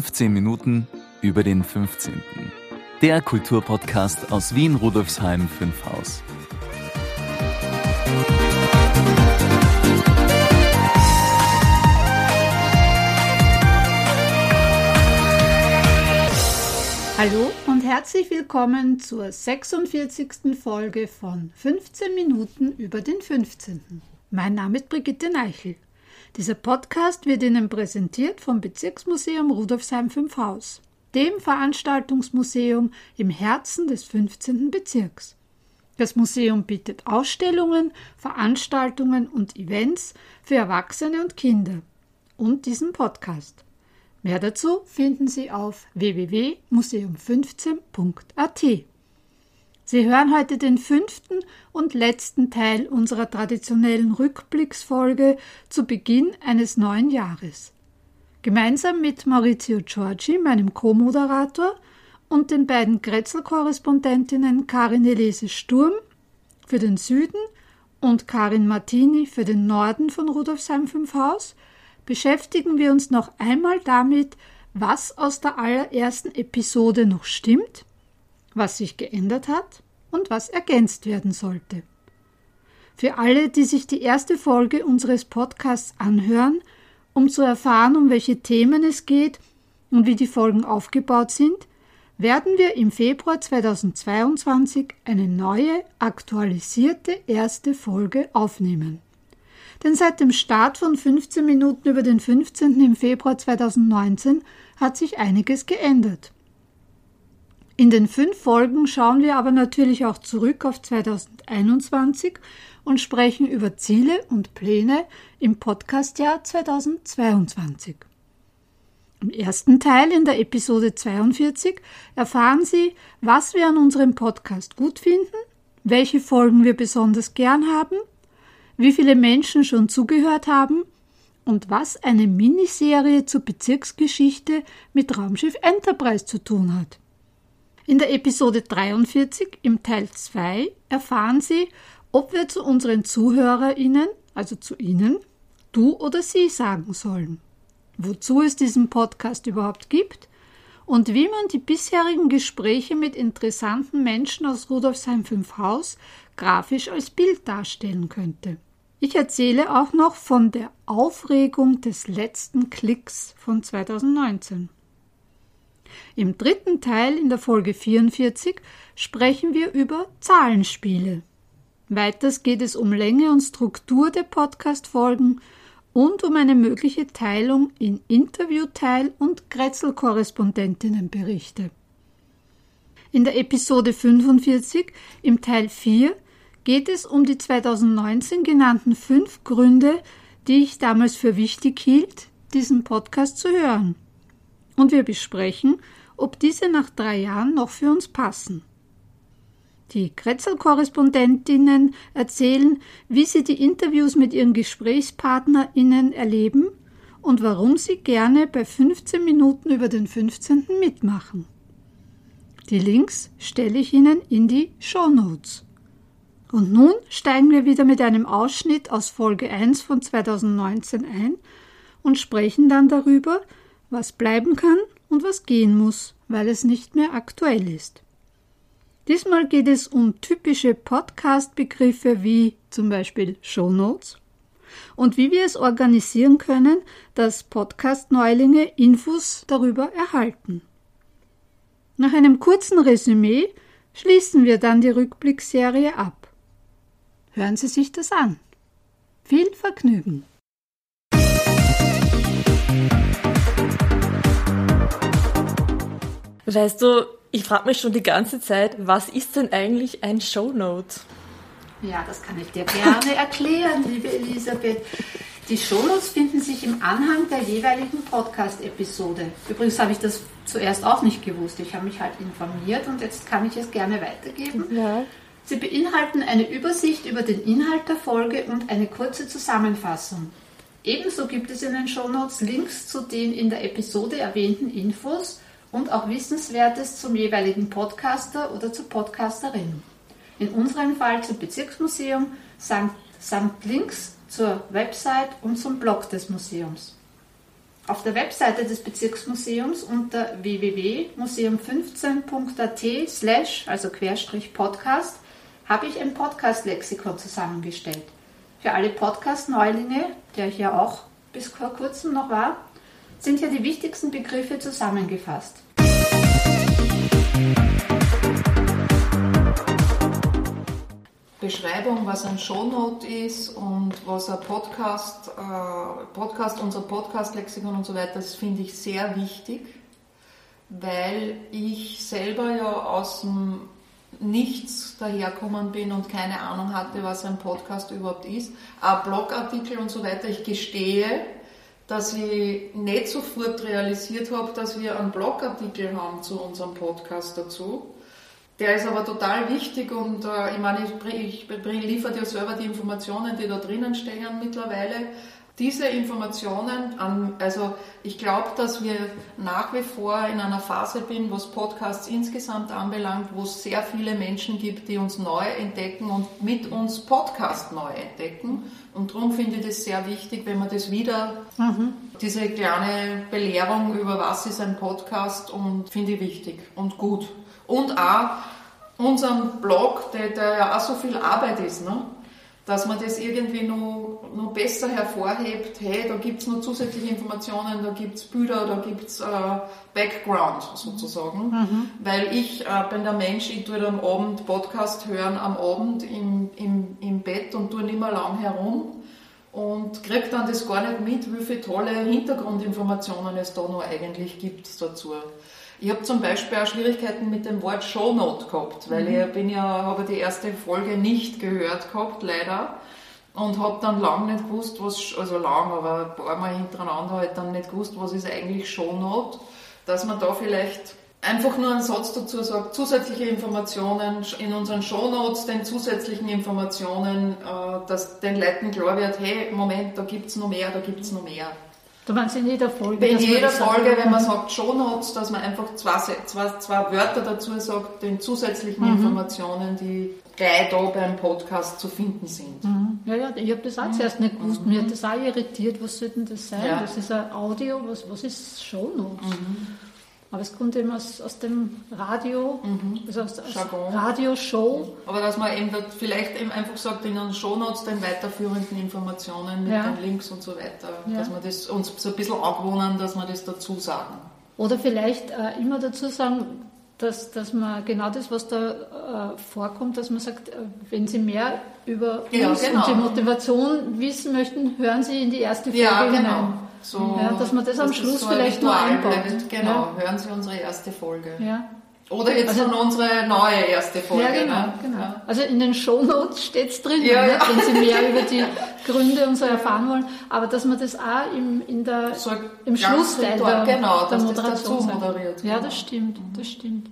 15 Minuten über den 15. Der Kulturpodcast aus Wien Rudolfsheim 5 Haus. Hallo und herzlich willkommen zur 46. Folge von 15 Minuten über den 15. Mein Name ist Brigitte Neichel. Dieser Podcast wird Ihnen präsentiert vom Bezirksmuseum Rudolfsheim 5 Haus, dem Veranstaltungsmuseum im Herzen des 15. Bezirks. Das Museum bietet Ausstellungen, Veranstaltungen und Events für Erwachsene und Kinder und diesen Podcast. Mehr dazu finden Sie auf www.museum15.at. Sie hören heute den fünften und letzten Teil unserer traditionellen Rückblicksfolge zu Beginn eines neuen Jahres. Gemeinsam mit Maurizio Giorgi, meinem Co-Moderator, und den beiden Grätzl-Korrespondentinnen Karin Elese Sturm für den Süden und Karin Martini für den Norden von Rudolfsheim 5 Haus beschäftigen wir uns noch einmal damit, was aus der allerersten Episode noch stimmt, was sich geändert hat und was ergänzt werden sollte. Für alle, die sich die erste Folge unseres Podcasts anhören, um zu erfahren, um welche Themen es geht und wie die Folgen aufgebaut sind, werden wir im Februar 2022 eine neue, aktualisierte erste Folge aufnehmen. Denn seit dem Start von 15 Minuten über den 15. im Februar 2019 hat sich einiges geändert. In den fünf Folgen schauen wir aber natürlich auch zurück auf 2021 und sprechen über Ziele und Pläne im Podcastjahr 2022. Im ersten Teil in der Episode 42 erfahren Sie, was wir an unserem Podcast gut finden, welche Folgen wir besonders gern haben wie viele Menschen schon zugehört haben und was eine Miniserie zur Bezirksgeschichte mit Raumschiff Enterprise zu tun hat. In der Episode 43 im Teil 2 erfahren Sie, ob wir zu unseren ZuhörerInnen, also zu Ihnen, du oder sie sagen sollen, wozu es diesen Podcast überhaupt gibt und wie man die bisherigen Gespräche mit interessanten Menschen aus Rudolfsheim 5 Haus grafisch als Bild darstellen könnte. Ich erzähle auch noch von der Aufregung des letzten Klicks von 2019. Im dritten Teil in der Folge 44 sprechen wir über Zahlenspiele. Weiters geht es um Länge und Struktur der Podcast-Folgen und um eine mögliche Teilung in Interviewteil und Grätzl-Korrespondentinnenberichte. In der Episode 45 im Teil 4 geht es um die 2019 genannten fünf Gründe, die ich damals für wichtig hielt, diesen Podcast zu hören. Und wir besprechen, ob diese nach drei Jahren noch für uns passen. Die Kretzel-Korrespondentinnen erzählen, wie sie die Interviews mit ihren GesprächspartnerInnen erleben und warum sie gerne bei 15 Minuten über den 15. mitmachen. Die Links stelle ich Ihnen in die Show Notes. Und nun steigen wir wieder mit einem Ausschnitt aus Folge 1 von 2019 ein und sprechen dann darüber, was bleiben kann und was gehen muss, weil es nicht mehr aktuell ist. Diesmal geht es um typische Podcast-Begriffe wie zum Beispiel Show Notes und wie wir es organisieren können, dass Podcast-Neulinge Infos darüber erhalten. Nach einem kurzen Resümee schließen wir dann die Rückblickserie ab. Hören Sie sich das an. Viel Vergnügen! Weißt du, ich frage mich schon die ganze Zeit, was ist denn eigentlich ein Shownote? Ja, das kann ich dir gerne erklären, liebe Elisabeth. Die Shownotes finden sich im Anhang der jeweiligen Podcast-Episode. Übrigens habe ich das zuerst auch nicht gewusst. Ich habe mich halt informiert und jetzt kann ich es gerne weitergeben. Ja. Sie beinhalten eine Übersicht über den Inhalt der Folge und eine kurze Zusammenfassung. Ebenso gibt es in den Shownotes Links zu den in der Episode erwähnten Infos und auch Wissenswertes zum jeweiligen Podcaster oder zur Podcasterin. In unserem Fall zum Bezirksmuseum samt, samt Links zur Website und zum Blog des Museums. Auf der Webseite des Bezirksmuseums unter www.museum15.at slash, also Querstrich Podcast, habe ich ein Podcast-Lexikon zusammengestellt. Für alle Podcast-Neulinge, der ich ja auch bis vor kurzem noch war, sind hier die wichtigsten Begriffe zusammengefasst. Beschreibung, was ein Shownote ist und was ein Podcast, äh, Podcast unser Podcast-Lexikon und so weiter, das finde ich sehr wichtig, weil ich selber ja aus dem Nichts daherkommen bin und keine Ahnung hatte, was ein Podcast überhaupt ist. Auch Blogartikel und so weiter. Ich gestehe, dass ich nicht sofort realisiert habe, dass wir einen Blogartikel haben zu unserem Podcast dazu. Der ist aber total wichtig und äh, ich meine, ich, ich, ich liefere dir selber die Informationen, die da drinnen stehen mittlerweile. Diese Informationen, an, also ich glaube, dass wir nach wie vor in einer Phase bin, was Podcasts insgesamt anbelangt, wo es sehr viele Menschen gibt, die uns neu entdecken und mit uns Podcast neu entdecken. Und darum finde ich das sehr wichtig, wenn man das wieder, mhm. diese kleine Belehrung über was ist ein Podcast und finde ich wichtig und gut. Und auch unseren Blog, der, der ja auch so viel Arbeit ist, ne? Dass man das irgendwie noch, noch besser hervorhebt, hey, da gibt es noch zusätzliche Informationen, da gibt es Bilder, da gibt es äh, Background sozusagen. Mhm. Weil ich äh, bin der Mensch, ich tue am Abend Podcast hören, am Abend im, im, im Bett und tue nicht mehr lang herum und kriege dann das gar nicht mit, wie viele tolle Hintergrundinformationen es da noch eigentlich gibt dazu. Ich habe zum Beispiel auch Schwierigkeiten mit dem Wort Shownote gehabt, weil mhm. ich bin ja, habe die erste Folge nicht gehört gehabt, leider. Und habe dann lang nicht gewusst, was, also lang, aber ein paar Mal hintereinander halt dann nicht gewusst, was ist eigentlich Shownote. Dass man da vielleicht einfach nur einen Satz dazu sagt, zusätzliche Informationen in unseren Shownotes, den zusätzlichen Informationen, äh, dass den Leuten klar wird, hey, Moment, da gibt es noch mehr, da gibt es noch mehr. Du meinst in jeder Folge? In jeder Folge, wenn man sagt Shownotes, dass man einfach zwei, zwei, zwei Wörter dazu sagt, den zusätzlichen mhm. Informationen, die gleich da beim Podcast zu finden sind. Mhm. Ja, ja, ich habe das auch mhm. zuerst nicht gewusst. Mir hat das auch irritiert, was soll denn das sein? Ja. Das ist ein Audio, was, was ist Shownotes? Mhm. Aber es kommt eben aus, aus dem Radio, mhm. also aus, aus Radioshow. Aber dass man eben vielleicht eben einfach sagt, in den Shownotes den weiterführenden Informationen mit ja. den Links und so weiter, ja. dass wir das uns so ein bisschen angewohnen, dass wir das dazu sagen. Oder vielleicht äh, immer dazu sagen, dass, dass man genau das, was da äh, vorkommt, dass man sagt, äh, wenn Sie mehr über ja, uns genau. und die Motivation wissen möchten, hören Sie in die erste Folge ja, genau. hinein. So, ja, dass man das am Schluss so vielleicht noch einbaut. Genau, ja. hören Sie unsere erste Folge. Ja. Oder jetzt also, unsere neue erste Folge. Ja, genau. Ne? genau. Ja. Also in den Shownotes steht es drin, ja, ne? wenn Sie mehr über die Gründe und so erfahren wollen. Aber dass man das auch im, in der, so im Schlussteil der, genau, der Moderation das moderiert. Ja, das stimmt, das stimmt.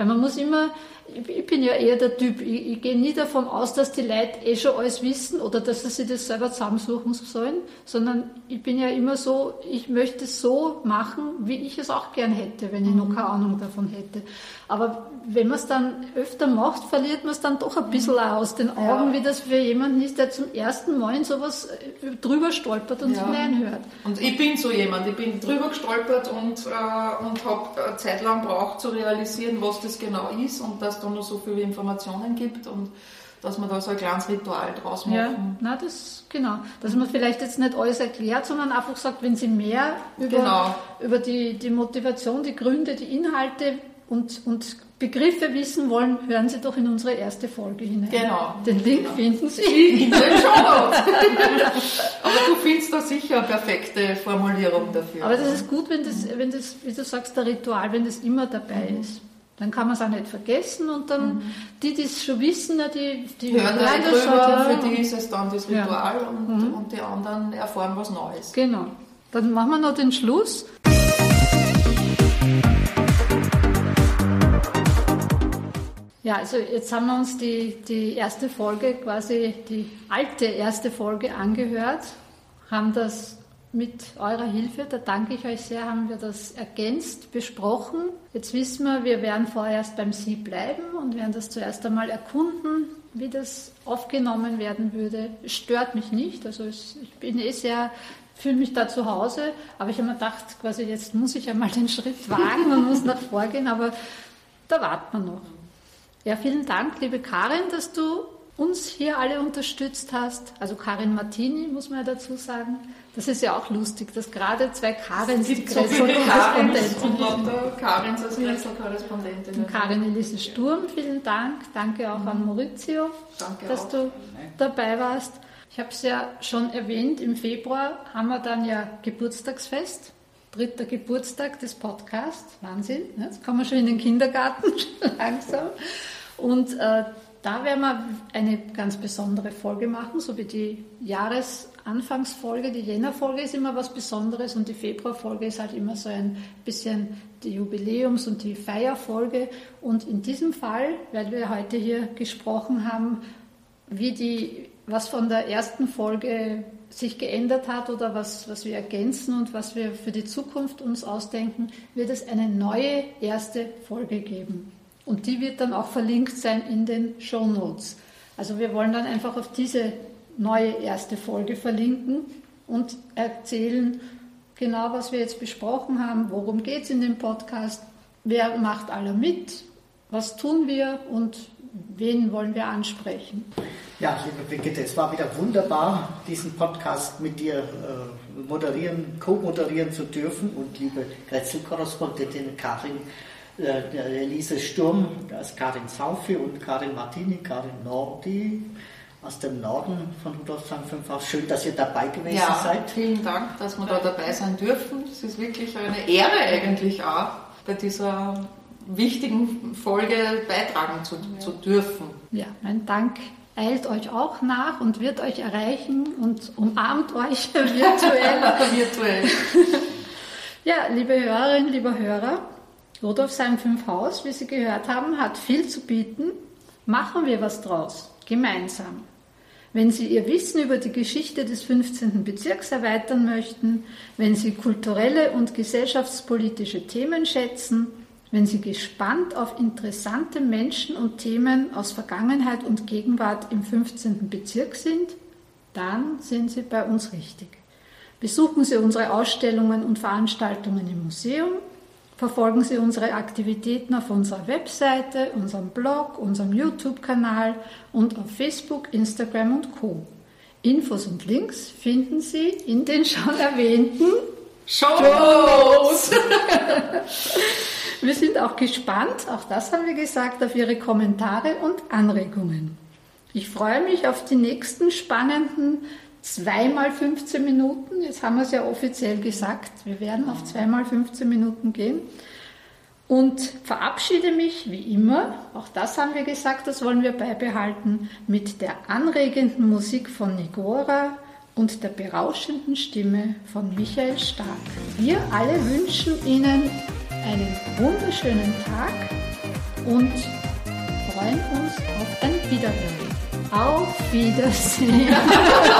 Weil man muss immer, ich bin ja eher der Typ, ich, ich, gehe nie davon aus, dass die Leute eh schon alles wissen oder dass sie sich das selber zusammensuchen sollen, sondern ich bin ja immer so, ich möchte es so machen, wie ich es auch gern hätte, wenn ich noch keine Ahnung davon hätte. Aber wenn man es dann öfter macht, verliert man es dann doch ein bisschen aus den Augen, ja. wie das für jemanden ist, der zum ersten Mal in sowas äh, drüber stolpert und ja. hineinhört. Und ich bin so jemand, ich bin drüber gestolpert und, äh, und habe Zeit lang braucht zu realisieren, was das genau ist und dass da noch so viele Informationen gibt und dass man da so ein kleines Ritual draus machen. Ja, na, das, genau. Dass man vielleicht jetzt nicht alles erklärt, sondern einfach sagt, wenn Sie mehr über, genau. über die, die Motivation, die Gründe, die Inhalte und, und Begriffe wissen wollen, hören Sie doch in unsere erste Folge hinein. Genau. Den Link genau. finden Sie in den Shownotes. Aber du findest da sicher eine perfekte Formulierung dafür. Aber das ist gut, wenn das, wenn das, wie du sagst, der Ritual, wenn das immer dabei mhm. ist. Dann kann man es auch nicht vergessen und dann mhm. die, die es schon wissen, die, die hören halt drüber, schon, ja. für die ist es dann das Ritual ja. und, mhm. und die anderen erfahren was Neues. Genau. Dann machen wir noch den Schluss. Ja, also jetzt haben wir uns die, die erste Folge, quasi die alte erste Folge angehört, haben das mit eurer Hilfe, da danke ich euch sehr, haben wir das ergänzt, besprochen. Jetzt wissen wir, wir werden vorerst beim Sie bleiben und werden das zuerst einmal erkunden, wie das aufgenommen werden würde. Es stört mich nicht, also ich bin eh sehr fühle mich da zu Hause, aber ich habe mir gedacht, quasi jetzt muss ich einmal den Schritt wagen und muss nach vorgehen, aber da wartet man noch. Ja, vielen Dank, liebe Karin, dass du uns hier alle unterstützt hast. Also Karin Martini, muss man ja dazu sagen. Das ist ja auch lustig, dass gerade zwei Karins die Kretzel-Korrespondentin sind. Karins als Kretzel-Korrespondentin. Und Karin Elise Sturm, vielen Dank. Danke auch an Maurizio, Danke dass auch. du dabei warst. Ich habe es ja schon erwähnt, im Februar haben wir dann ja Geburtstagsfest. Dritter Geburtstag des Podcasts. Wahnsinn. Ne? Jetzt kommen wir schon in den Kindergarten langsam. Und äh, da werden wir eine ganz besondere Folge machen, so wie die Jahresanfangsfolge. Die Jännerfolge ist immer was Besonderes und die Februarfolge ist halt immer so ein bisschen die Jubiläums- und die Feierfolge. Und in diesem Fall, weil wir heute hier gesprochen haben, wie die was von der ersten Folge sich geändert hat oder was, was wir ergänzen und was wir für die Zukunft uns ausdenken, wird es eine neue erste Folge geben. Und die wird dann auch verlinkt sein in den Show Notes. Also wir wollen dann einfach auf diese neue erste Folge verlinken und erzählen genau, was wir jetzt besprochen haben, worum geht es in dem Podcast, wer macht alle mit, was tun wir und wen wollen wir ansprechen. Ja, liebe Brigitte, es war wieder wunderbar, diesen Podcast mit dir äh, moderieren, co-moderieren zu dürfen. Und liebe Grätzl-Korrespondentin Karin, äh, Elise Sturm, da ist Karin Saufi und Karin Martini, Karin Nordi aus dem Norden von Rudolfsheim 5 auch. Schön, dass ihr dabei gewesen ja, seid. Vielen Dank, dass wir da dabei sein dürfen. Es ist wirklich eine Ehre eigentlich auch, bei dieser wichtigen Folge beitragen zu, ja. zu dürfen. Ja, mein Dank eilt euch auch nach und wird euch erreichen und umarmt euch virtuell. virtuell. ja, liebe Hörerinnen, lieber Hörer, Rudolfsheim 5 Haus, wie Sie gehört haben, hat viel zu bieten. Machen wir was draus, gemeinsam. Wenn Sie Ihr Wissen über die Geschichte des 15. Bezirks erweitern möchten, wenn Sie kulturelle und gesellschaftspolitische Themen schätzen, wenn Sie gespannt auf interessante Menschen und Themen aus Vergangenheit und Gegenwart im 15. Bezirk sind, dann sind Sie bei uns richtig. Besuchen Sie unsere Ausstellungen und Veranstaltungen im Museum, verfolgen Sie unsere Aktivitäten auf unserer Webseite, unserem Blog, unserem YouTube-Kanal und auf Facebook, Instagram und Co. Infos und Links finden Sie in den schon erwähnten Shows. Wir sind auch gespannt, auch das haben wir gesagt, auf Ihre Kommentare und Anregungen. Ich freue mich auf die nächsten spannenden zweimal 15 Minuten. Jetzt haben wir es ja offiziell gesagt, wir werden auf zweimal 15 Minuten gehen. Und verabschiede mich wie immer, auch das haben wir gesagt, das wollen wir beibehalten, mit der anregenden Musik von Nigora und der berauschenden Stimme von Michael Stark. Wir alle wünschen Ihnen einen wunderschönen Tag und freuen uns auf ein Wiederhören. Auf Wiedersehen.